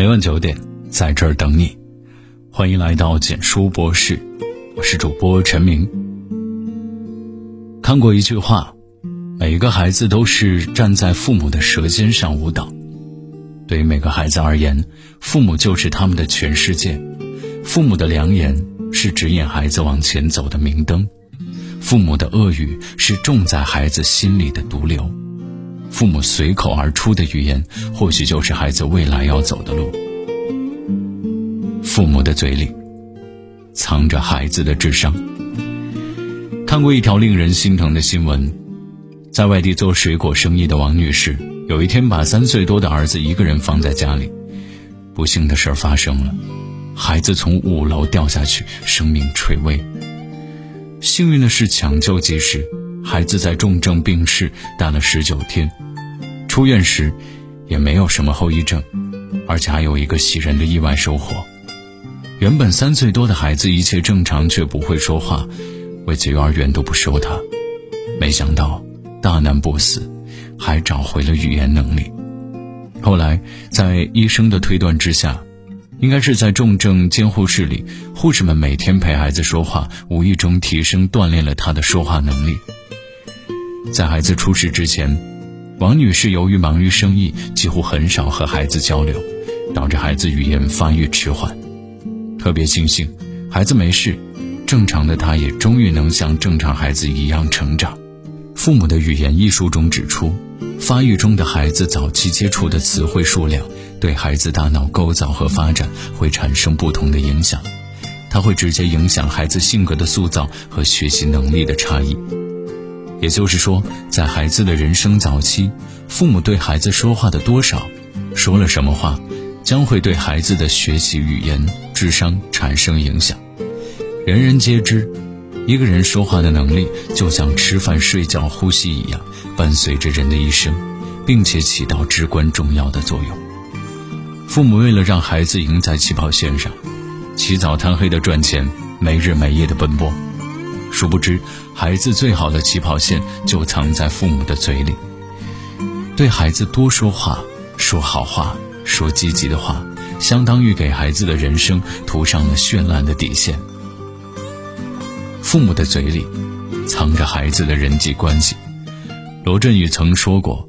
每晚九点，在这儿等你。欢迎来到简书博士，我是主播陈明。看过一句话，每个孩子都是站在父母的舌尖上舞蹈。对于每个孩子而言，父母就是他们的全世界。父母的良言是指引孩子往前走的明灯，父母的恶语是种在孩子心里的毒瘤。父母随口而出的语言，或许就是孩子未来要走的路。父母的嘴里，藏着孩子的智商。看过一条令人心疼的新闻，在外地做水果生意的王女士，有一天把三岁多的儿子一个人放在家里，不幸的事儿发生了，孩子从五楼掉下去，生命垂危。幸运的是抢救及时。孩子在重症病室待了十九天，出院时也没有什么后遗症，而且还有一个喜人的意外收获。原本三岁多的孩子一切正常，却不会说话，为此幼儿园都不收他。没想到大难不死，还找回了语言能力。后来在医生的推断之下。应该是在重症监护室里，护士们每天陪孩子说话，无意中提升锻炼了他的说话能力。在孩子出事之前，王女士由于忙于生意，几乎很少和孩子交流，导致孩子语言发育迟缓。特别庆幸，孩子没事，正常的他也终于能像正常孩子一样成长。父母的语言艺术中指出，发育中的孩子早期接触的词汇数量。对孩子大脑构造和发展会产生不同的影响，它会直接影响孩子性格的塑造和学习能力的差异。也就是说，在孩子的人生早期，父母对孩子说话的多少，说了什么话，将会对孩子的学习语言、智商产生影响。人人皆知，一个人说话的能力就像吃饭、睡觉、呼吸一样，伴随着人的一生，并且起到至关重要的作用。父母为了让孩子赢在起跑线上，起早贪黑的赚钱，没日没夜的奔波，殊不知孩子最好的起跑线就藏在父母的嘴里。对孩子多说话，说好话，说积极的话，相当于给孩子的人生涂上了绚烂的底线。父母的嘴里，藏着孩子的人际关系。罗振宇曾说过，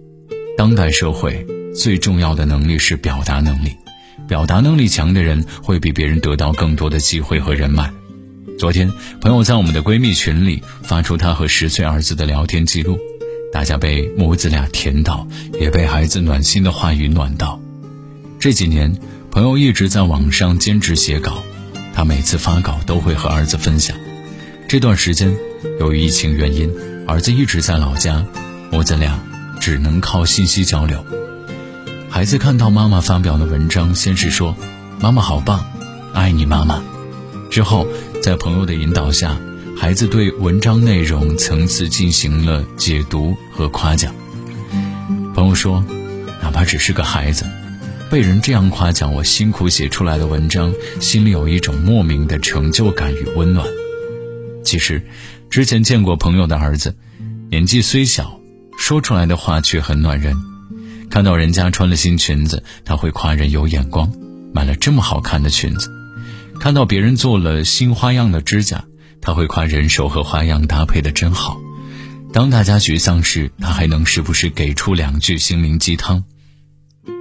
当代社会。最重要的能力是表达能力，表达能力强的人会比别人得到更多的机会和人脉。昨天，朋友在我们的闺蜜群里发出她和十岁儿子的聊天记录，大家被母子俩甜到，也被孩子暖心的话语暖到。这几年，朋友一直在网上兼职写稿，他每次发稿都会和儿子分享。这段时间，由于疫情原因，儿子一直在老家，母子俩只能靠信息交流。孩子看到妈妈发表的文章，先是说：“妈妈好棒，爱你妈妈。”之后，在朋友的引导下，孩子对文章内容层次进行了解读和夸奖。朋友说：“哪怕只是个孩子，被人这样夸奖我辛苦写出来的文章，心里有一种莫名的成就感与温暖。”其实，之前见过朋友的儿子，年纪虽小，说出来的话却很暖人。看到人家穿了新裙子，他会夸人有眼光，买了这么好看的裙子；看到别人做了新花样的指甲，他会夸人手和花样搭配的真好。当大家沮丧时，他还能时不时给出两句心灵鸡汤。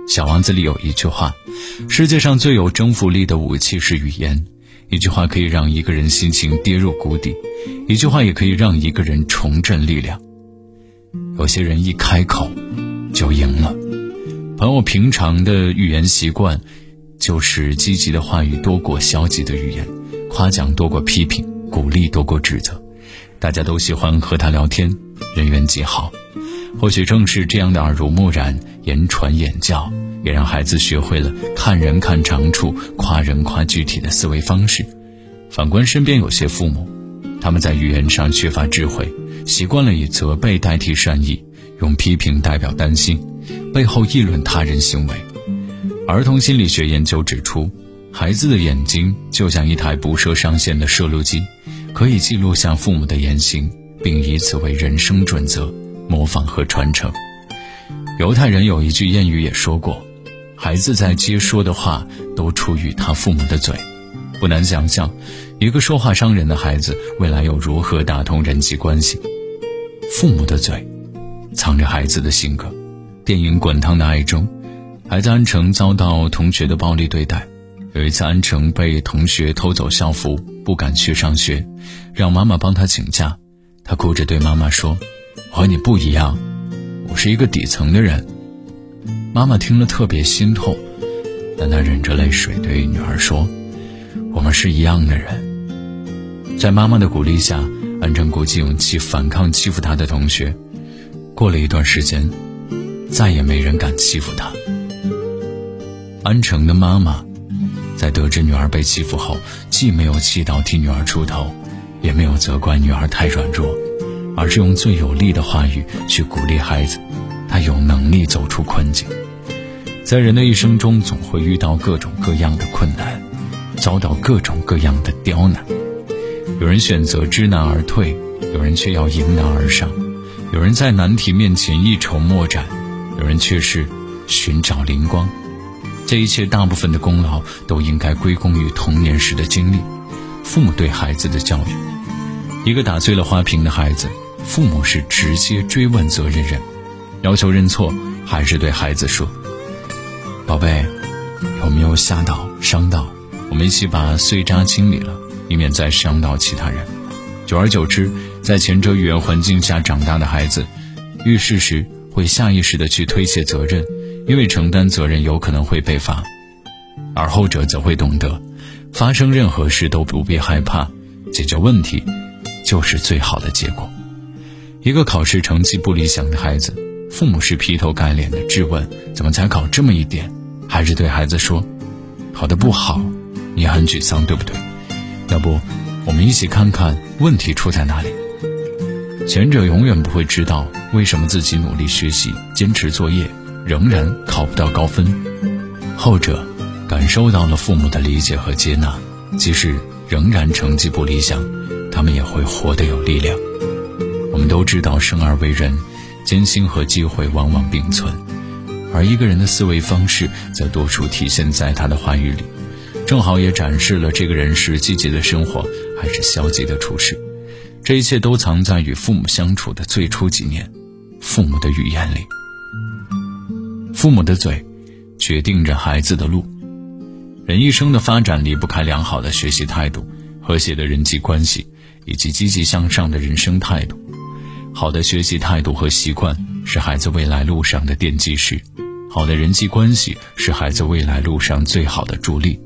小王子里有一句话：世界上最有征服力的武器是语言。一句话可以让一个人心情跌入谷底，一句话也可以让一个人重振力量。有些人一开口。就赢了。朋友平常的语言习惯，就是积极的话语多过消极的语言，夸奖多过批评，鼓励多过指责。大家都喜欢和他聊天，人缘极好。或许正是这样的耳濡目染、言传言教，也让孩子学会了看人看长处、夸人夸具体的思维方式。反观身边有些父母，他们在语言上缺乏智慧，习惯了以责备代替善意。用批评代表担心，背后议论他人行为。儿童心理学研究指出，孩子的眼睛就像一台不设上限的摄录机，可以记录下父母的言行，并以此为人生准则，模仿和传承。犹太人有一句谚语也说过：“孩子在接说的话都出于他父母的嘴。不难想象，一个说话伤人的孩子未来又如何打通人际关系？父母的嘴，藏着孩子的性格。电影《滚烫的爱》中，孩子安成遭到同学的暴力对待。有一次，安成被同学偷走校服，不敢去上学，让妈妈帮他请假。他哭着对妈妈说：“我和你不一样，我是一个底层的人。”妈妈听了特别心痛，但她忍着泪水对女儿说。我们是一样的人，在妈妈的鼓励下，安成鼓起勇气反抗欺负他的同学。过了一段时间，再也没人敢欺负他。安成的妈妈在得知女儿被欺负后，既没有气到替女儿出头，也没有责怪女儿太软弱，而是用最有力的话语去鼓励孩子，有能力走出困境。在人的一生中，总会遇到各种各样的困难。遭到各种各样的刁难，有人选择知难而退，有人却要迎难而上；有人在难题面前一筹莫展，有人却是寻找灵光。这一切大部分的功劳都应该归功于童年时的经历，父母对孩子的教育。一个打碎了花瓶的孩子，父母是直接追问责任人，要求认错，还是对孩子说：“宝贝，有没有吓到、伤到？”我们一起把碎渣清理了，以免再伤到其他人。久而久之，在前者语言环境下长大的孩子，遇事时会下意识的去推卸责任，因为承担责任有可能会被罚；而后者则会懂得，发生任何事都不必害怕，解决问题就是最好的结果。一个考试成绩不理想的孩子，父母是劈头盖脸的质问：“怎么才考这么一点？”还是对孩子说：“考得不好。”你很沮丧，对不对？要不，我们一起看看问题出在哪里。前者永远不会知道为什么自己努力学习、坚持作业，仍然考不到高分；后者感受到了父母的理解和接纳，即使仍然成绩不理想，他们也会活得有力量。我们都知道，生而为人，艰辛和机会往往并存，而一个人的思维方式，则多数体现在他的话语里。正好也展示了这个人是积极的生活还是消极的处事，这一切都藏在与父母相处的最初几年，父母的语言里。父母的嘴，决定着孩子的路。人一生的发展离不开良好的学习态度、和谐的人际关系以及积极向上的人生态度。好的学习态度和习惯是孩子未来路上的奠基石，好的人际关系是孩子未来路上最好的助力。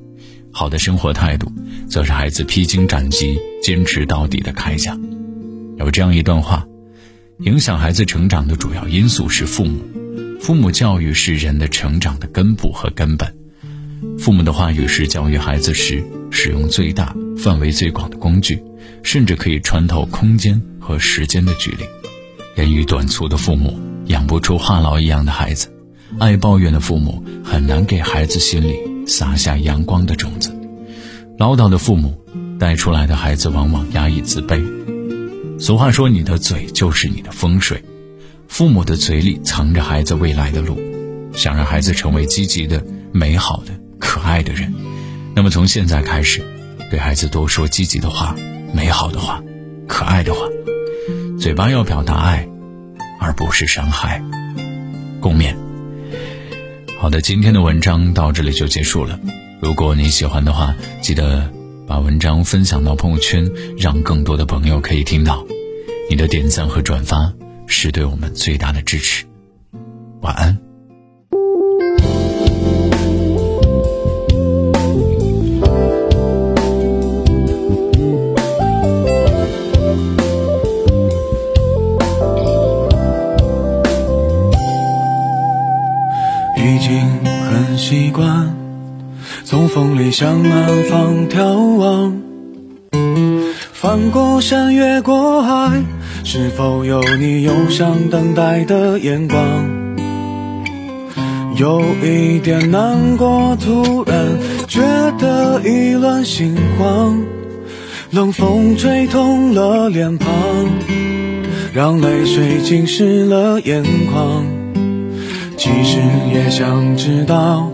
好的生活态度，则是孩子披荆斩棘、坚持到底的铠甲。有这样一段话：影响孩子成长的主要因素是父母，父母教育是人的成长的根部和根本。父母的话语是教育孩子时使用最大、范围最广的工具，甚至可以穿透空间和时间的距离。言语短促的父母养不出话痨一样的孩子，爱抱怨的父母很难给孩子心里。撒下阳光的种子，唠叨的父母带出来的孩子往往压抑自卑。俗话说：“你的嘴就是你的风水。”父母的嘴里藏着孩子未来的路。想让孩子成为积极的、美好的、可爱的人，那么从现在开始，对孩子多说积极的话、美好的话、可爱的话。嘴巴要表达爱，而不是伤害。共勉。好的，今天的文章到这里就结束了。如果你喜欢的话，记得把文章分享到朋友圈，让更多的朋友可以听到。你的点赞和转发是对我们最大的支持。晚安。向南方眺望，翻过山，越过海，是否有你忧伤等待的眼光？有一点难过，突然觉得意乱心慌，冷风吹痛了脸庞，让泪水浸湿了眼眶。其实也想知道。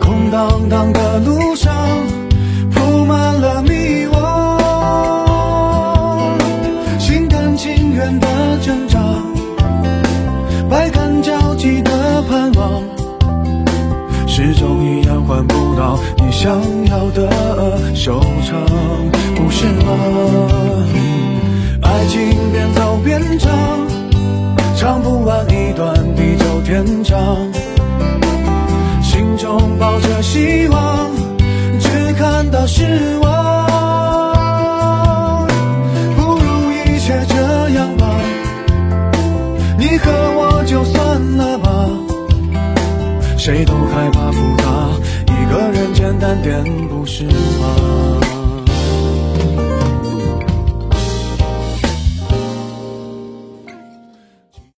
空荡荡的路上，铺满了迷惘。心甘情愿的挣扎，百感交集的盼望，始终一样换不到你想要的收场，不是吗？爱情边走边唱，唱不完一段地久天长。中抱着希望，只看到失望。不如一切这样吧，你和我就算了吧。谁都害怕复杂，一个人简单点不是吗？